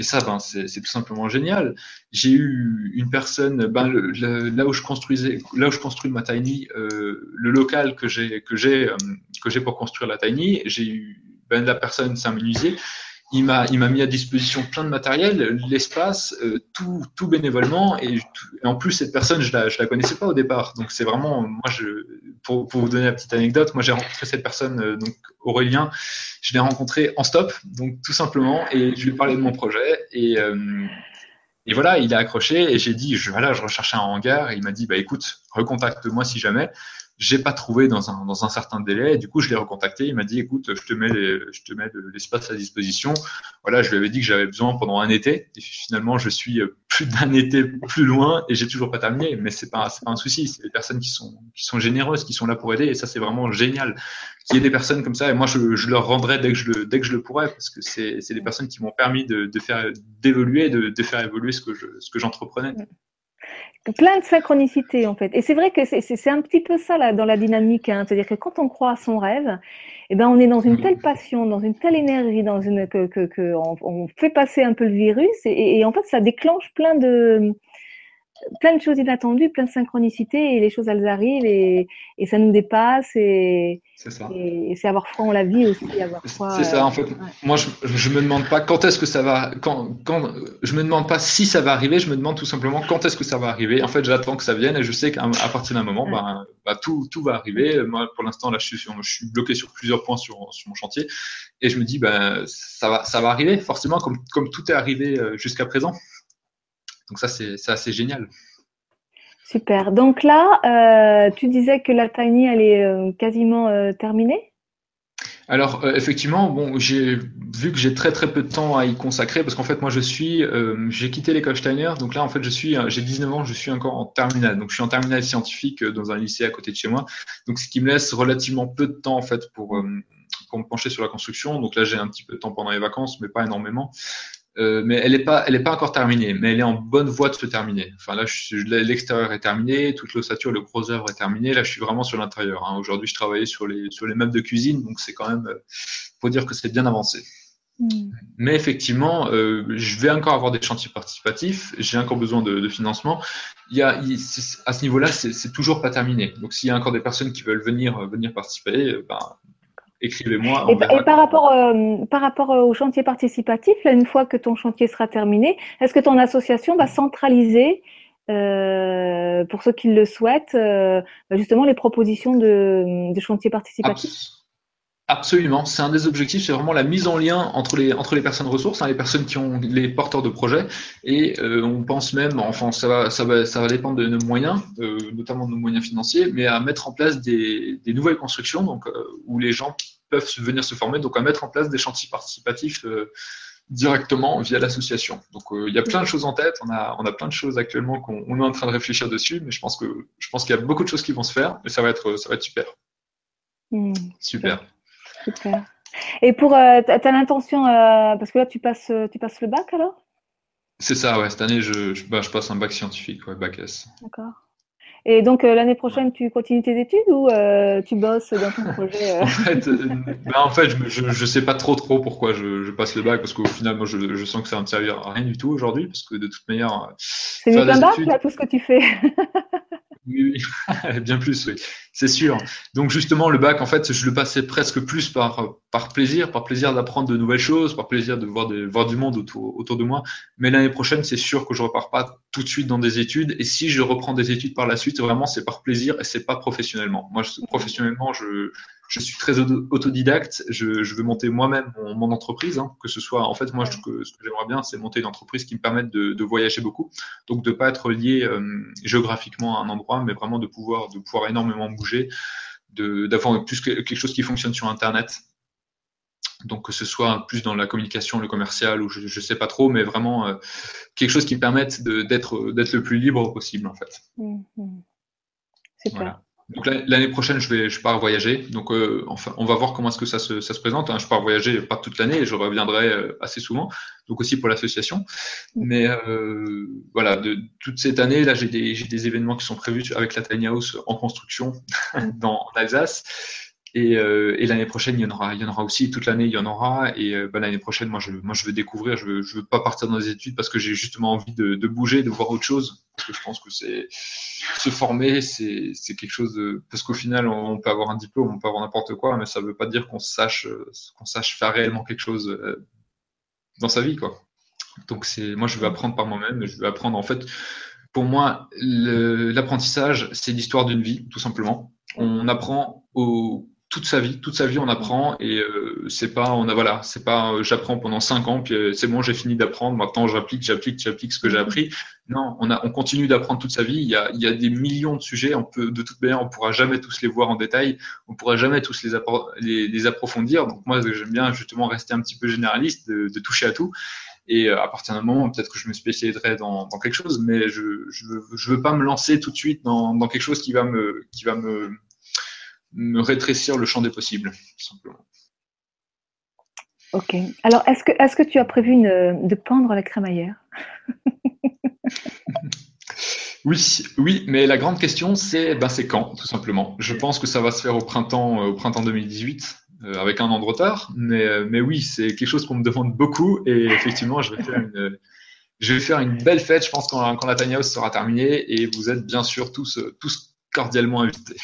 Et ça, ben, c'est tout simplement génial. J'ai eu une personne, ben, là où je construisais, là où je construis ma tiny, euh, le local que j'ai que j'ai euh, que j'ai pour construire la tiny, j'ai eu ben, la personne, c'est un menuisier il m'a il m'a mis à disposition plein de matériel, l'espace, euh, tout tout bénévolement. Et, en plus cette personne je la je la connaissais pas au départ. Donc c'est vraiment moi je pour, pour vous donner la petite anecdote moi j'ai rencontré cette personne euh, donc Aurélien. Je l'ai rencontré en stop donc tout simplement. Et je lui ai parlé de mon projet. Et euh, et voilà, il a accroché. Et j'ai dit, je, voilà, je recherchais un hangar. Et il m'a dit, bah écoute, recontacte-moi si jamais j'ai pas trouvé dans un, dans un certain délai. du coup, je l'ai recontacté. Il m'a dit, écoute, je te mets, je te mets l'espace à disposition. Voilà, je lui avais dit que j'avais besoin pendant un été. Et finalement, je suis plus d'un été plus loin et j'ai toujours pas terminé. Mais c'est pas, c'est pas un souci. C'est des personnes qui sont, qui sont généreuses, qui sont là pour aider. Et ça, c'est vraiment génial. Qu'il y ait des personnes comme ça. Et moi, je, je leur rendrai dès que je le, dès que je le pourrai parce que c'est, c'est des personnes qui m'ont permis de, de faire, d'évoluer, de, de faire évoluer ce que je, ce que j'entreprenais plein de synchronicité en fait. Et c'est vrai que c'est un petit peu ça là, dans la dynamique. Hein. C'est-à-dire que quand on croit à son rêve, eh ben, on est dans une telle passion, dans une telle énergie, dans une que, que, que on, on, fait passer un peu le virus et, et, en fait ça déclenche plein de plein de choses inattendues, plein de synchronicités et les choses elles arrivent et, et ça nous dépasse et c'est avoir foi en la vie aussi, avoir foi. C'est ça en fait. Moi je, je me demande pas quand est-ce que ça va quand quand je me demande pas si ça va arriver, je me demande tout simplement quand est-ce que ça va arriver. En fait, j'attends que ça vienne et je sais qu'à partir d'un moment ben, ben, tout tout va arriver. Moi pour l'instant là je suis je suis bloqué sur plusieurs points sur sur mon chantier et je me dis ben ça va ça va arriver forcément comme comme tout est arrivé euh, jusqu'à présent. Donc ça, c'est assez génial. Super. Donc là, euh, tu disais que la tiny, elle est euh, quasiment euh, terminée? Alors effectivement, bon, j'ai vu que j'ai très très peu de temps à y consacrer parce qu'en fait moi je suis, j'ai quitté l'école Steiner, donc là en fait je suis, j'ai 19 ans, je suis encore en terminale, donc je suis en terminale scientifique dans un lycée à côté de chez moi, donc ce qui me laisse relativement peu de temps en fait pour pour me pencher sur la construction. Donc là j'ai un petit peu de temps pendant les vacances, mais pas énormément. Euh, mais elle n'est pas, elle est pas encore terminée, mais elle est en bonne voie de se terminer. Enfin là, l'extérieur est terminé, toute l'ossature, le gros œuvre est terminé. Là, je suis vraiment sur l'intérieur. Hein. Aujourd'hui, je travaillais sur les sur les meubles de cuisine, donc c'est quand même, euh, faut dire que c'est bien avancé. Hmm. Mais effectivement, euh, je vais encore avoir des chantiers participatifs. J'ai encore besoin de, de financement. Il y a, à ce niveau-là, c'est toujours pas terminé. Donc, s'il y a encore des personnes qui veulent venir venir participer, ben, écrivez-moi. Et, par rapport, euh, par rapport euh, au chantier participatif, là, une fois que ton chantier sera terminé, est-ce que ton association va centraliser, euh, pour ceux qui le souhaitent, euh, justement les propositions de, de chantier participatif? Absolument, c'est un des objectifs, c'est vraiment la mise en lien entre les entre les personnes ressources, hein, les personnes qui ont les porteurs de projets, et euh, on pense même, enfin ça va ça va ça va dépendre de nos moyens, euh, notamment de nos moyens financiers, mais à mettre en place des, des nouvelles constructions, donc euh, où les gens peuvent venir se former, donc à mettre en place des chantiers participatifs directement via l'association. Donc il y a plein de choses en tête, on a on a plein de choses actuellement qu'on on est en train de réfléchir dessus, mais je pense que je pense qu'il y a beaucoup de choses qui vont se faire, et ça va être ça va être super. Mmh, super. Super. Et pour, euh, tu as l'intention, euh, parce que là, tu passes, tu passes le bac alors? C'est ça, ouais. Cette année, je, je, bah, je, passe un bac scientifique, ouais, bac S. D'accord. Et donc, euh, l'année prochaine, tu continues tes études ou tu bosses dans ton projet En fait, bah, en fait je ne sais pas trop trop pourquoi je, je passe le bac, parce qu'au final, moi, je, je, sens que ça va me servir à rien du tout aujourd'hui, parce que de toute manière. C'est mieux qu'un bac, là, tout ce que tu fais Oui, oui. bien plus, oui, c'est sûr. Donc justement, le bac, en fait, je le passais presque plus par, par plaisir, par plaisir d'apprendre de nouvelles choses, par plaisir de voir, de, voir du monde autour, autour de moi. Mais l'année prochaine, c'est sûr que je repars pas tout de suite dans des études. Et si je reprends des études par la suite, vraiment, c'est par plaisir et c'est pas professionnellement. Moi, professionnellement, je, je suis très autodidacte. Je, je veux monter moi-même mon, mon, entreprise, hein, que ce soit. En fait, moi, je, que, ce que j'aimerais bien, c'est monter une entreprise qui me permette de, de voyager beaucoup, donc de pas être lié euh, géographiquement à un endroit, mais vraiment de pouvoir de pouvoir énormément bouger, de d'avoir plus quelque chose qui fonctionne sur Internet. Donc que ce soit plus dans la communication, le commercial ou je, je sais pas trop, mais vraiment euh, quelque chose qui me permette d'être d'être le plus libre possible en fait. Mmh, mmh. Super. Voilà. Donc l'année prochaine, je vais, je pars voyager. Donc euh, enfin, on va voir comment est-ce que ça se, ça se présente. Hein. Je pars voyager pas toute l'année et je reviendrai euh, assez souvent. Donc aussi pour l'association. Mm. Mais euh, voilà, de toute cette année là, j'ai des, des événements qui sont prévus avec la Tiny House en construction mm. dans en Alsace. Et, euh, et l'année prochaine, il y en aura, il y en aura aussi. Toute l'année, il y en aura. Et euh, bah, l'année prochaine, moi, je, moi, je veux découvrir. Je veux, je veux pas partir dans les études parce que j'ai justement envie de, de, bouger, de voir autre chose. Parce que je pense que c'est se former, c'est, c'est quelque chose de. Parce qu'au final, on, peut avoir un diplôme, on peut avoir n'importe quoi, mais ça veut pas dire qu'on sache, qu'on sache faire réellement quelque chose euh, dans sa vie, quoi. Donc c'est, moi, je veux apprendre par moi-même. Je veux apprendre en fait. Pour moi, l'apprentissage, c'est l'histoire d'une vie, tout simplement. On apprend au toute sa vie, toute sa vie on apprend et euh, c'est pas on a voilà, c'est pas euh, j'apprends pendant cinq ans puis euh, c'est bon j'ai fini d'apprendre maintenant j'applique j'applique j'applique ce que j'ai mm-hmm. appris. Non, on a on continue d'apprendre toute sa vie. Il y a il y a des millions de sujets. On peut de toute manière on pourra jamais tous les voir en détail. On pourra jamais tous les les, les, approfondir. Donc moi j'aime bien justement rester un petit peu généraliste, de, de toucher à tout. Et à partir d'un moment, peut-être que je me spécialiserai dans, dans quelque chose, mais je, je, veux, je veux pas me lancer tout de suite dans, dans quelque chose qui va me, qui va me, me rétrécir le champ des possibles, tout simplement. Ok. Alors, est-ce que, est que tu as prévu une, de pendre la crémaillère Oui, oui, mais la grande question, c'est ben, quand, tout simplement. Je pense que ça va se faire au printemps, au printemps 2018, euh, avec un an de retard. Mais, euh, mais oui, c'est quelque chose qu'on me demande beaucoup. Et effectivement, je vais faire une, je vais faire une belle fête, je pense, quand, quand la Tiny House sera terminée. Et vous êtes bien sûr tous, tous cordialement invité.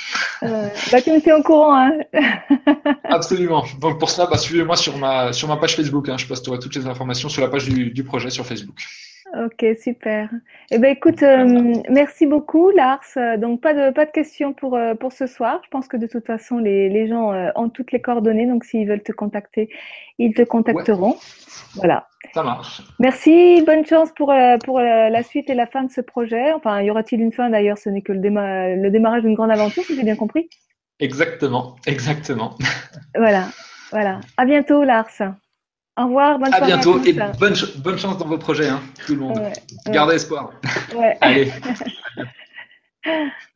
Euh, bah, tu me tiens au courant. Hein Absolument. Donc pour cela, bah, suivez-moi sur ma, sur ma page Facebook. Hein. Je posterai toutes les informations sur la page du, du projet sur Facebook. Ok, super. Eh ben, écoute, euh, merci beaucoup, Lars. Donc, pas de, pas de questions pour, euh, pour ce soir. Je pense que de toute façon, les, les gens euh, ont toutes les coordonnées. Donc, s'ils veulent te contacter, ils te contacteront. Voilà. Ça marche. Merci. Bonne chance pour, pour la suite et la fin de ce projet. Enfin, y aura-t-il une fin d'ailleurs? Ce n'est que le, le démarrage d'une grande aventure, si j'ai bien compris. Exactement, exactement. Voilà, voilà. À bientôt, Lars. Au revoir, bonne à bientôt et bonne, bonne, chance dans vos projets, hein, tout le monde. Gardez espoir. Ouais. Allez.